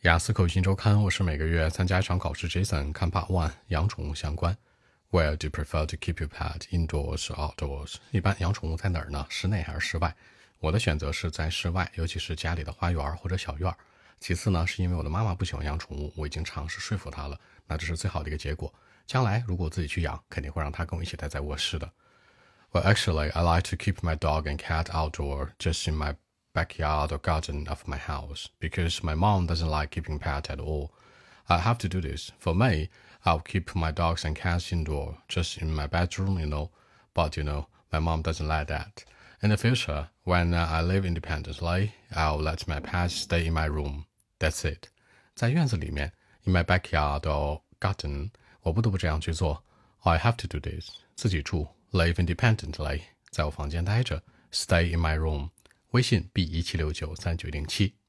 雅思口语新周刊，我是每个月参加一场考试。Jason 看 Part One，养宠物相关。Where do you prefer to keep your pet, indoors or outdoors？一般养宠物在哪儿呢？室内还是室外？我的选择是在室外，尤其是家里的花园或者小院儿。其次呢，是因为我的妈妈不喜欢养宠物，我已经尝试说服她了，那这是最好的一个结果。将来如果自己去养，肯定会让她跟我一起待在卧室的。Well, actually, I like to keep my dog and cat outdoor, just in my backyard or garden of my house because my mom doesn't like keeping pets at all. I have to do this. For me, I'll keep my dogs and cats indoor, just in my bedroom, you know. But you know, my mom doesn't like that. In the future, when uh, I live independently, I'll let my pets stay in my room. That's it. 在院子里面，in my backyard or garden，我不得不这样去做。I have to do this. 自己住，live independently，在我房间待着，stay in my room。 微信 b 一七六九三九零七。